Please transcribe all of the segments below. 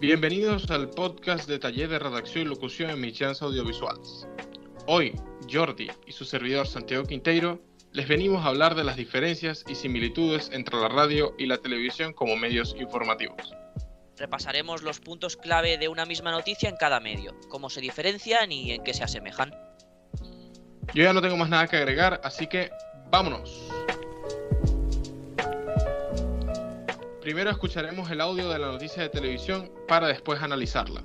Bienvenidos al podcast de Taller de Redacción y Locución en Michans Audiovisuales. Hoy, Jordi y su servidor Santiago Quinteiro les venimos a hablar de las diferencias y similitudes entre la radio y la televisión como medios informativos. Repasaremos los puntos clave de una misma noticia en cada medio, cómo se diferencian y en qué se asemejan. Yo ya no tengo más nada que agregar, así que vámonos. Primero escucharemos el audio de la noticia de televisión para después analizarla.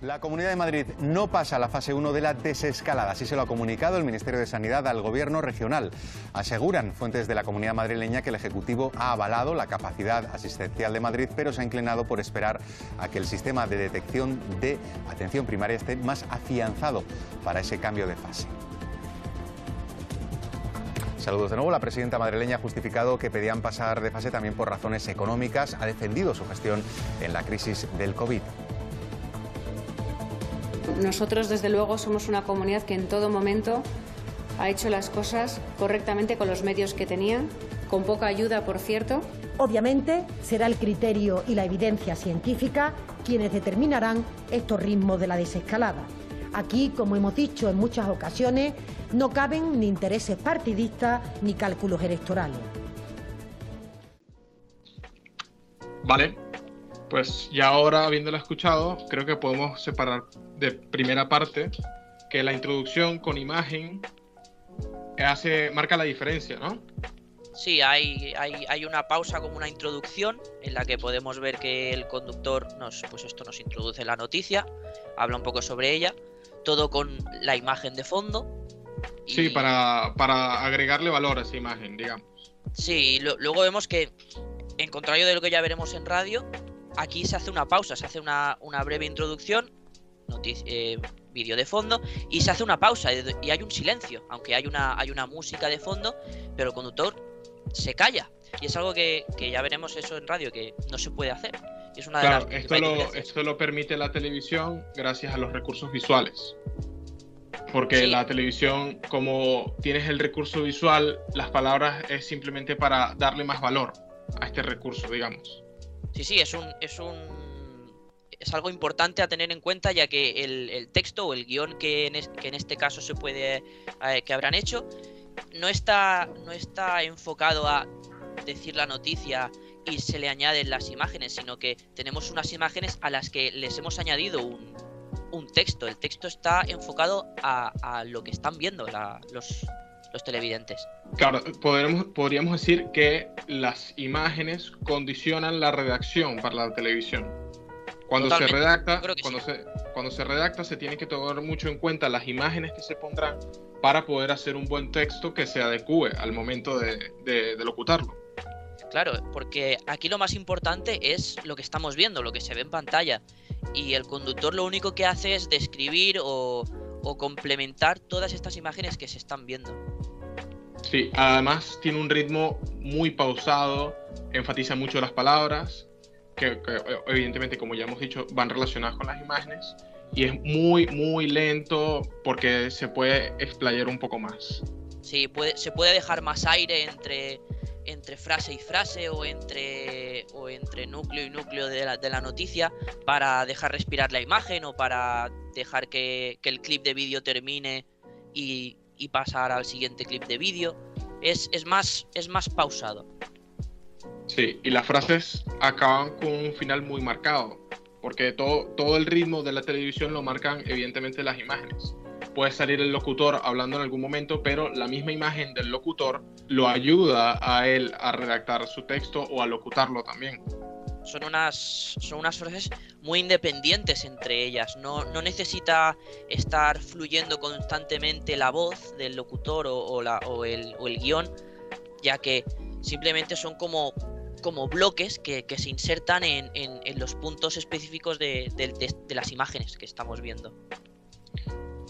La Comunidad de Madrid no pasa a la fase 1 de la desescalada, así se lo ha comunicado el Ministerio de Sanidad al Gobierno regional. Aseguran fuentes de la Comunidad madrileña que el Ejecutivo ha avalado la capacidad asistencial de Madrid, pero se ha inclinado por esperar a que el sistema de detección de atención primaria esté más afianzado para ese cambio de fase. Saludos de nuevo. La presidenta madrileña ha justificado que pedían pasar de fase también por razones económicas. Ha defendido su gestión en la crisis del COVID. Nosotros, desde luego, somos una comunidad que en todo momento ha hecho las cosas correctamente con los medios que tenía, con poca ayuda, por cierto. Obviamente, será el criterio y la evidencia científica quienes determinarán estos ritmos de la desescalada. Aquí, como hemos dicho en muchas ocasiones, no caben ni intereses partidistas ni cálculos electorales. Vale, pues ya ahora, habiéndolo escuchado, creo que podemos separar de primera parte que la introducción con imagen hace, marca la diferencia, ¿no? Sí, hay, hay, hay, una pausa como una introducción en la que podemos ver que el conductor nos, pues esto nos introduce la noticia, habla un poco sobre ella, todo con la imagen de fondo Sí, para, para, agregarle valor a esa imagen, digamos. Sí, luego vemos que, en contrario de lo que ya veremos en radio, aquí se hace una pausa, se hace una, una breve introducción, eh, vídeo de fondo, y se hace una pausa y hay un silencio, aunque hay una, hay una música de fondo, pero el conductor se calla. Y es algo que, que ya veremos eso en radio, que no se puede hacer. Es una claro, de las esto, lo, esto lo permite la televisión gracias a los recursos visuales. Porque la televisión, como tienes el recurso visual, las palabras es simplemente para darle más valor a este recurso, digamos. Sí, sí, es un, es un es algo importante a tener en cuenta ya que el, texto o el guion que en, que en, este caso se puede eh, que habrán hecho no está no está enfocado a decir la noticia y se le añaden las imágenes, sino que tenemos unas imágenes a las que les hemos añadido un, un texto. El texto está enfocado a, lo que están viendo los, los televidentes. Claro, podríamos, podríamos decir que las imágenes condicionan la redacción para la televisión. Cuando se redacta, cuando, se, cuando se redacta, se tiene que tomar mucho en cuenta las imágenes que se pondrán para poder hacer un buen texto que se adecue al momento de, de locutarlo. Claro, porque aquí lo más importante es lo que estamos viendo, lo que se ve en pantalla y el conductor lo único que hace es describir o, complementar todas estas imágenes que se están viendo. Sí, además tiene un ritmo muy pausado, enfatiza mucho las palabras, que, evidentemente, como ya hemos dicho, van relacionadas con las imágenes, y es muy, muy lento porque se puede explayar un poco más. Sí, puede, se puede dejar más aire entre, entre frase y frase o entre, o entre núcleo y núcleo de la, de la noticia para dejar respirar la imagen o para dejar que, el clip de vídeo termine y, pasar al siguiente clip de vídeo. Es, es, más, es más pausado. Sí, y las frases acaban con un final muy marcado, porque todo, todo el ritmo de la televisión lo marcan evidentemente las imágenes puede salir el locutor hablando en algún momento, pero la misma imagen del locutor lo ayuda a él a redactar su texto o a locutarlo también. Son unas, son unas frases muy independientes entre ellas. No, no necesita estar fluyendo constantemente la voz del locutor o, la, o, el, o el guion, ya que simplemente son como como bloques que, que se insertan en, en, en, los puntos específicos de, de, de, las imágenes que estamos viendo.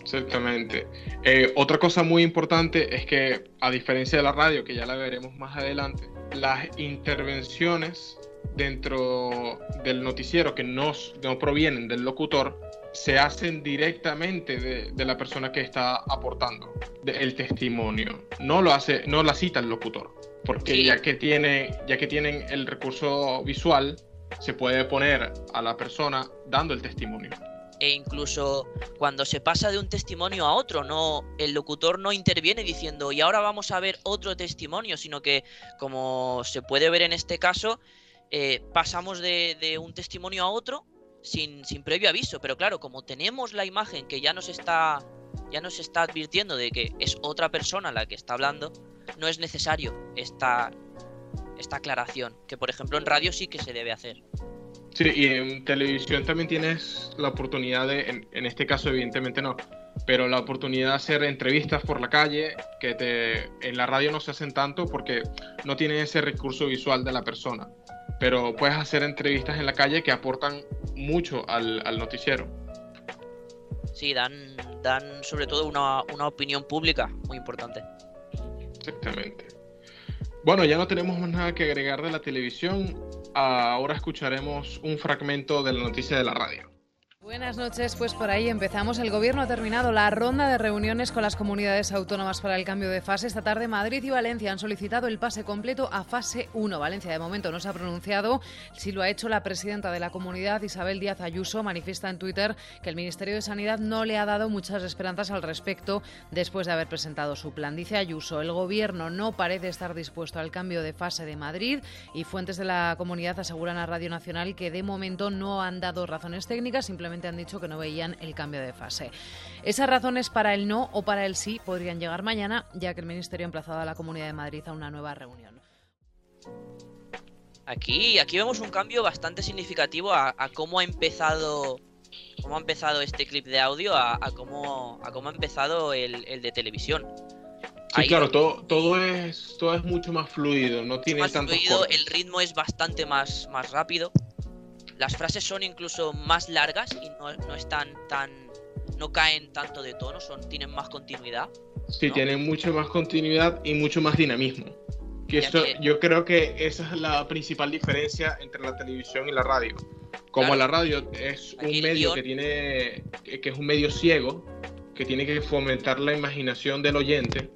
Exactamente. Eh, otra cosa muy importante es que, a diferencia de la radio, que ya la veremos más adelante, las intervenciones dentro del noticiero que no, no provienen del locutor se hacen directamente de, la persona que está aportando el testimonio. No lo hace, no la cita el locutor, porque ya que tiene, ya que tienen el recurso visual, se puede poner a la persona dando el testimonio. E incluso cuando se pasa de un testimonio a otro, no, el locutor no interviene diciendo y ahora vamos a ver otro testimonio, sino que como se puede ver en este caso, eh, pasamos de, un testimonio a otro sin, sin, previo aviso. Pero claro, como tenemos la imagen que ya nos está. Ya nos está advirtiendo de que es otra persona la que está hablando, no es necesario esta, esta aclaración, que por ejemplo en radio sí que se debe hacer. Sí, y en televisión también tienes la oportunidad de, en, este caso evidentemente no, pero la oportunidad de hacer entrevistas por la calle que te, en la radio no se hacen tanto porque no tienen ese recurso visual de la persona, pero puedes hacer entrevistas en la calle que aportan mucho al, al noticiero. Sí, dan, dan sobre todo una, una opinión pública muy importante. Exactamente. Bueno, ya no tenemos más nada que agregar de la televisión. Ahora escucharemos un fragmento de la noticia de la radio. Buenas noches, pues por ahí empezamos. El Gobierno ha terminado la ronda de reuniones con las comunidades autónomas para el cambio de fase. Esta tarde Madrid y Valencia han solicitado el pase completo a fase 1. Valencia de momento no se ha pronunciado. Si lo ha hecho la presidenta de la comunidad, Isabel Díaz Ayuso, manifiesta en Twitter que el Ministerio de Sanidad no le ha dado muchas esperanzas al respecto después de haber presentado su plan. Dice Ayuso, el Gobierno no parece estar dispuesto al cambio de fase de Madrid y fuentes de la comunidad aseguran a Radio Nacional que de momento no han dado razones técnicas, simplemente han dicho que no veían el cambio de fase. Esas razones para el no o para el sí podrían llegar mañana, ya que el Ministerio ha emplazado a la Comunidad de Madrid a una nueva reunión. Aquí, aquí vemos un cambio bastante significativo a, cómo ha empezado cómo ha empezado este clip de audio a, cómo, a cómo ha empezado el, de televisión. Sí, claro, todo, todo, es, todo es mucho más fluido, no tiene más fluido, El ritmo es bastante más, más rápido. Las frases son incluso más largas y no, están tan. no caen tanto de tono, son, tienen más continuidad. Sí, tienen mucho más continuidad y mucho más dinamismo. Que eso, yo creo que esa es la principal diferencia entre la televisión y la radio. Como la radio es un medio que tiene. que es un medio ciego, que tiene que fomentar la imaginación del oyente.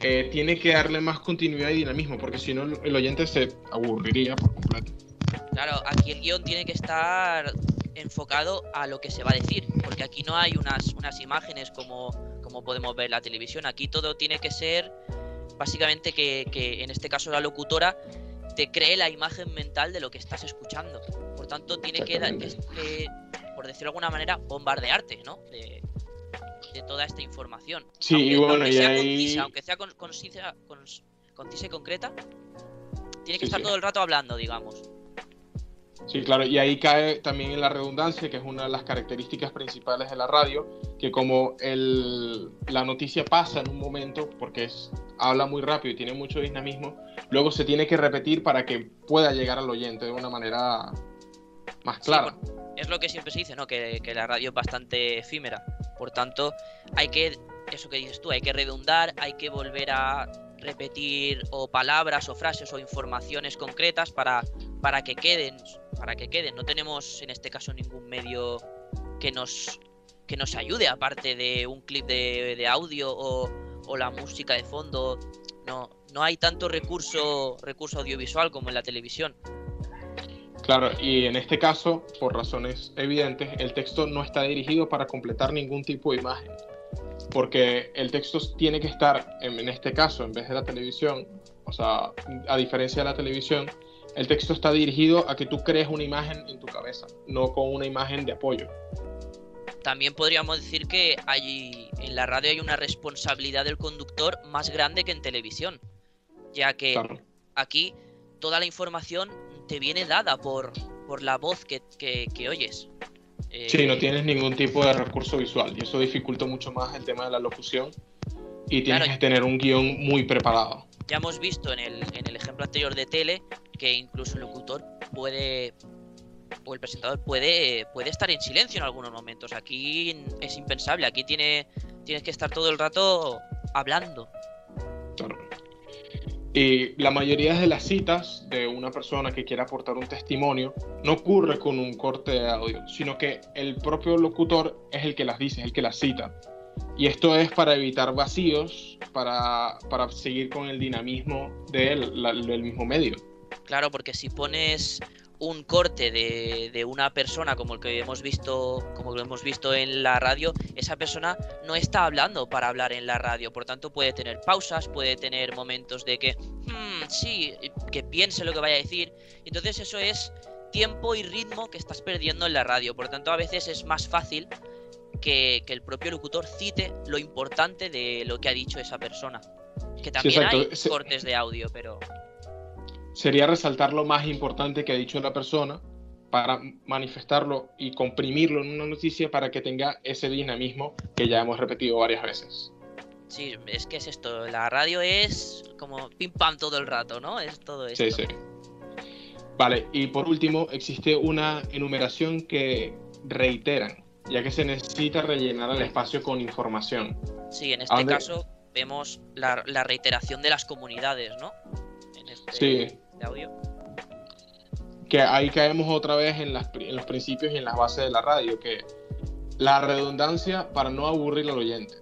Eh, tiene que darle más continuidad y dinamismo, porque si no el oyente se aburriría por completo. Claro, aquí el guion tiene que estar enfocado a lo que se va a decir, porque aquí no hay unas, unas imágenes como, como podemos ver en la televisión, aquí todo tiene que ser básicamente que, en este caso la locutora te cree la imagen mental de lo que estás escuchando. Por tanto, tiene que, que, por decirlo de alguna manera, bombardearte, ¿no? De, toda esta información. Sí, aunque, y bueno, sea ahí... aunque sea concisa, y concreta, tiene que estar todo el rato hablando, digamos. Sí, claro, y ahí cae también en la redundancia, que es una de las características principales de la radio, que como el, la noticia pasa en un momento, porque es, habla muy rápido y tiene mucho dinamismo, luego se tiene que repetir para que pueda llegar al oyente de una manera más clara. es lo que siempre se dice, ¿no? Que, que la radio es bastante efímera. Por tanto, hay que, eso que dices tú, hay que redundar, hay que volver a repetir o palabras o frases o informaciones concretas para, para que queden, para que queden. No tenemos en este caso ningún medio que nos que nos ayude aparte de un clip de, audio o, la música de fondo. No, no hay tanto recurso, recurso audiovisual como en la televisión. Claro, y en este caso, por razones evidentes, el texto no está dirigido para completar ningún tipo de imagen porque el texto tiene que estar, en, este caso, en vez de la televisión, o sea, a diferencia de la televisión, el texto está dirigido a que tú crees una imagen en tu cabeza, no con una imagen de apoyo. También podríamos decir que hay, en la radio hay una responsabilidad del conductor más grande que en televisión, ya que aquí toda la información te viene dada por, por la voz que, que oyes sí, no eh, tienes ningún tipo de recurso visual y eso dificulta mucho más el tema de la locución y tienes que tener un guion muy preparado. Ya hemos visto en el, en el ejemplo anterior de tele que incluso el locutor puede o el presentador puede, puede estar en silencio en algunos momentos. Aquí es impensable, aquí tiene, tienes que estar todo el rato hablando. Claro. Y la mayoría de las citas de una persona que quiera aportar un testimonio no ocurre con un corte de audio, sino que el propio locutor es el que las dice, el que las cita. Y esto es para evitar vacíos, para, para seguir con el dinamismo del, del mismo medio. Claro, porque si pones un corte de, una persona como el que hemos visto como lo hemos visto en la radio esa persona no está hablando para hablar en la radio. Por tanto puede tener pausas puede tener momentos de que hmm, sí que piense lo que vaya a decir entonces eso es tiempo y ritmo que estás perdiendo en la radio. Por tanto a veces es más fácil que, el propio locutor cite lo importante de lo que ha dicho esa persona. Que también hay cortes de audio pero sería resaltar lo más importante que ha dicho la persona para manifestarlo y comprimirlo en una noticia para que tenga ese dinamismo que ya hemos repetido varias veces. Sí, es que es esto, la radio es como pim pam todo el rato, ¿no? Es todo esto. Sí, sí. Vale, y por último, existe una enumeración que reiteran, ya que se necesita rellenar el espacio con información. Sí, en este caso vemos la, reiteración de las comunidades, ¿no? Este sí audio. Que ahí caemos otra vez en, los principios y en las bases de la radio, que la redundancia para no aburrir al oyente.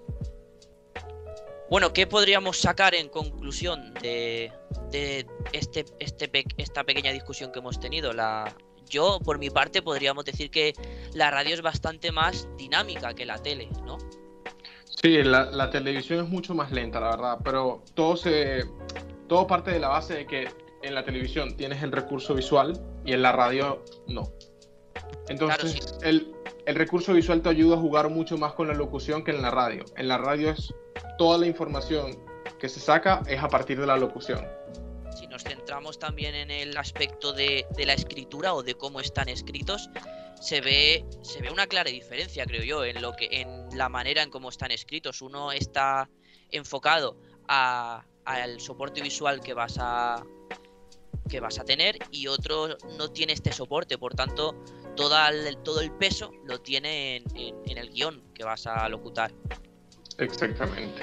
Bueno, ¿qué podríamos sacar en conclusión de, este, este, esta pequeña discusión que hemos tenido? La, yo, por mi parte, podríamos decir que la radio es bastante más dinámica que la tele, ¿no? Sí, la, la televisión es mucho más lenta, la verdad, pero todo se todo parte de la base de que en la televisión tienes el recurso visual y en la radio no. Entonces, el, recurso visual te ayuda a jugar mucho más con la locución que en la radio. En la radio es toda la información que se saca es a partir de la locución. Si nos centramos también en el aspecto de, la escritura o de cómo están escritos, se ve, se ve una clara diferencia, creo yo, en, lo que, en la manera en cómo están escritos. Uno está enfocado al soporte visual que vas a, que vas a tener y otro no tiene este soporte, por tanto todo el, todo el peso lo tiene en, el guion que vas a locutar. Exactamente.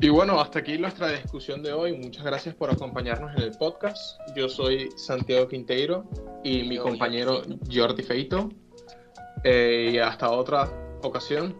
Y bueno, hasta aquí nuestra discusión de hoy. Muchas gracias por acompañarnos en el podcast. Yo soy Santiago Quinteiro y mi compañero Jordi Feito. Eh, y hasta otra ocasión.